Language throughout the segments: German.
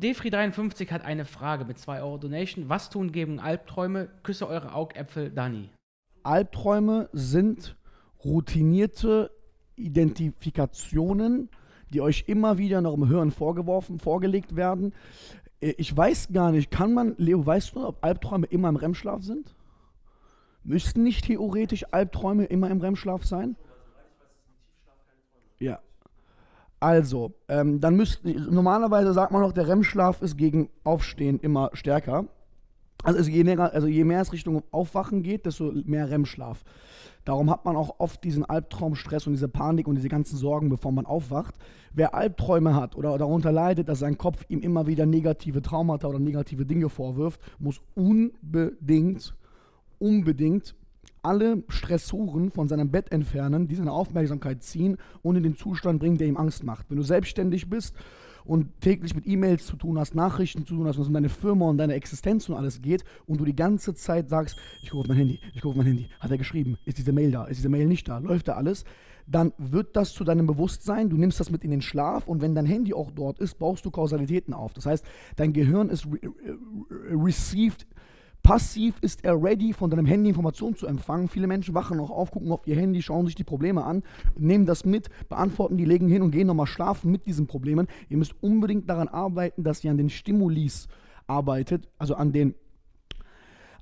Defri53 hat eine Frage mit 2 Euro Donation. Was tun gegen Albträume? Küsse eure Augäpfel, Dani. Albträume sind routinierte Identifikationen, die euch immer wieder noch im Hirn vorgeworfen, vorgelegt werden. Äh, Ich weiß gar nicht, kann man, Leo, weißt du, ob Albträume immer im REM-Schlaf sind? Müssten nicht theoretisch Albträume immer im REM-Schlaf sein? Ja. Also, ähm, dann müssten, normalerweise sagt man noch, der REM-Schlaf ist gegen Aufstehen immer stärker. Also, je, näher, also je mehr es Richtung Aufwachen geht, desto mehr REM-Schlaf. Darum hat man auch oft diesen Albtraumstress und diese Panik und diese ganzen Sorgen, bevor man aufwacht. Wer Albträume hat oder darunter leidet, dass sein Kopf ihm immer wieder negative Traumata oder negative Dinge vorwirft, muss unbedingt, unbedingt alle Stressoren von seinem Bett entfernen, die seine Aufmerksamkeit ziehen und in den Zustand bringen, der ihm Angst macht. Wenn du selbstständig bist und täglich mit E-Mails zu tun hast, Nachrichten zu tun hast, es um deine Firma und deine Existenz und alles geht und du die ganze Zeit sagst, ich auf mein Handy, ich auf mein Handy, hat er geschrieben, ist diese Mail da, ist diese Mail nicht da, läuft da alles, dann wird das zu deinem Bewusstsein, du nimmst das mit in den Schlaf und wenn dein Handy auch dort ist, baust du Kausalitäten auf. Das heißt, dein Gehirn ist re received Passiv ist er ready, von deinem Handy Informationen zu empfangen. Viele Menschen wachen auch auf, gucken auf ihr Handy, schauen sich die Probleme an, nehmen das mit, beantworten die, legen hin und gehen nochmal schlafen mit diesen Problemen. Ihr müsst unbedingt daran arbeiten, dass ihr an den Stimulis arbeitet, also an den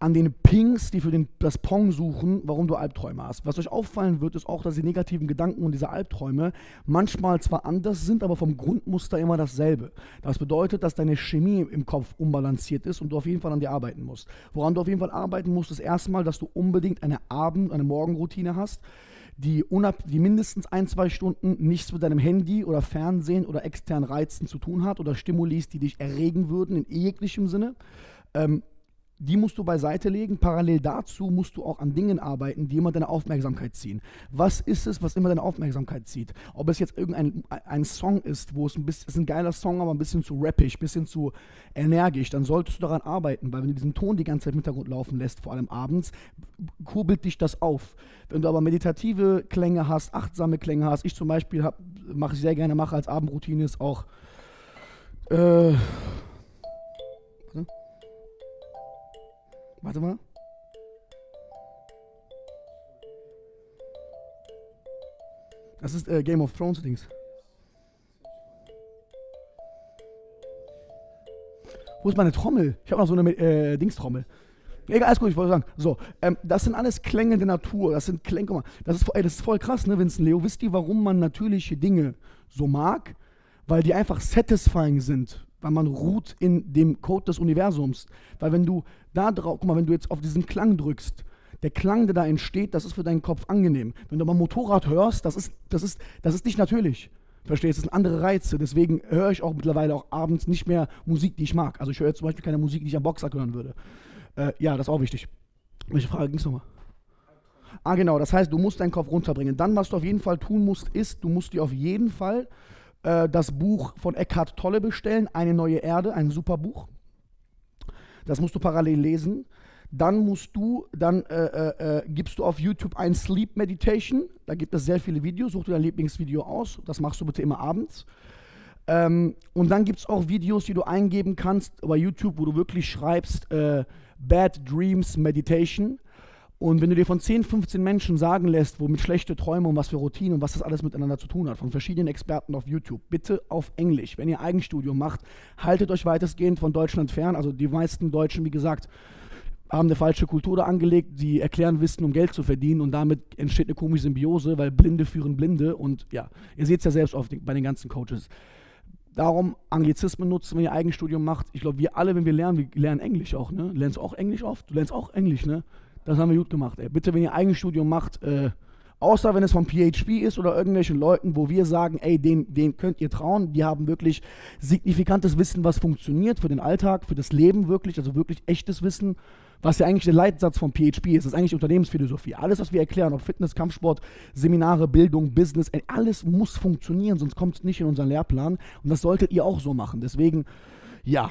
an den Pings, die für den, das Pong suchen, warum du Albträume hast. Was euch auffallen wird, ist auch, dass die negativen Gedanken und diese Albträume manchmal zwar anders sind, aber vom Grundmuster immer dasselbe. Das bedeutet, dass deine Chemie im Kopf unbalanciert ist und du auf jeden Fall an dir arbeiten musst. Woran du auf jeden Fall arbeiten musst, ist erstmal, dass du unbedingt eine Abend-, eine Morgenroutine hast, die, unab die mindestens ein, zwei Stunden nichts mit deinem Handy oder Fernsehen oder externen Reizen zu tun hat oder Stimulis, die dich erregen würden in jeglichem Sinne. Ähm, die musst du beiseite legen. Parallel dazu musst du auch an Dingen arbeiten, die immer deine Aufmerksamkeit ziehen. Was ist es, was immer deine Aufmerksamkeit zieht? Ob es jetzt irgendein ein Song ist, wo es ein bisschen, ist ein geiler Song, aber ein bisschen zu rappig, ein bisschen zu energisch, dann solltest du daran arbeiten, weil wenn du diesen Ton die ganze Zeit im Hintergrund laufen lässt, vor allem abends, kurbelt dich das auf. Wenn du aber meditative Klänge hast, achtsame Klänge hast, ich zum Beispiel mache ich sehr gerne, mache als Abendroutine ist auch äh, Warte mal. Das ist äh, Game of Thrones Dings. Wo ist meine Trommel? Ich habe noch so eine äh, Dingstrommel. Egal, alles gut, ich wollte sagen. So, ähm, das sind alles Klänge der Natur. Das sind Klänge, guck mal, das ist, ey, das ist voll krass, ne, Vincent Leo? Wisst ihr, warum man natürliche Dinge so mag? Weil die einfach satisfying sind weil man ruht in dem Code des Universums. Weil wenn du da drauf, guck mal, wenn du jetzt auf diesen Klang drückst, der Klang, der da entsteht, das ist für deinen Kopf angenehm. Wenn du aber Motorrad hörst, das ist, das ist, das ist nicht natürlich. Verstehst du? Das sind andere Reize. Deswegen höre ich auch mittlerweile auch abends nicht mehr Musik, die ich mag. Also ich höre zum Beispiel keine Musik, die ich am Boxsack hören würde. Äh, ja, das ist auch wichtig. Welche Frage ging es nochmal? Ah, genau. Das heißt, du musst deinen Kopf runterbringen. Dann, was du auf jeden Fall tun musst, ist, du musst dir auf jeden Fall äh, das Buch von Eckhart Tolle bestellen, Eine neue Erde, ein super Buch. Das musst du parallel lesen. Dann musst du, dann äh, äh, äh, gibst du auf YouTube ein Sleep Meditation. Da gibt es sehr viele Videos. Such dir dein Lieblingsvideo aus. Das machst du bitte immer abends. Ähm, und dann gibt es auch Videos, die du eingeben kannst bei YouTube, wo du wirklich schreibst äh, Bad Dreams Meditation. Und wenn du dir von 10, 15 Menschen sagen lässt, womit schlechte Träume und was für Routinen und was das alles miteinander zu tun hat, von verschiedenen Experten auf YouTube, bitte auf Englisch. Wenn ihr Eigenstudium macht, haltet euch weitestgehend von Deutschland fern. Also die meisten Deutschen, wie gesagt, haben eine falsche Kultur da angelegt, die erklären Wissen, um Geld zu verdienen und damit entsteht eine komische Symbiose, weil Blinde führen Blinde und ja, ihr seht es ja selbst den, bei den ganzen Coaches. Darum Anglizismen nutzen, wenn ihr Eigenstudium macht. Ich glaube, wir alle, wenn wir lernen, wir lernen Englisch auch, ne? Du lernst auch Englisch oft? Du lernst auch Englisch, ne? Das haben wir gut gemacht, ey. Bitte, wenn ihr Eigenstudium macht, äh, außer wenn es vom PHP ist oder irgendwelchen Leuten, wo wir sagen, ey, den, den könnt ihr trauen, die haben wirklich signifikantes Wissen, was funktioniert für den Alltag, für das Leben wirklich, also wirklich echtes Wissen, was ja eigentlich der Leitsatz vom PHP ist. Das ist eigentlich Unternehmensphilosophie. Alles, was wir erklären, ob Fitness, Kampfsport, Seminare, Bildung, Business, ey, alles muss funktionieren, sonst kommt es nicht in unseren Lehrplan. Und das solltet ihr auch so machen. Deswegen, ja.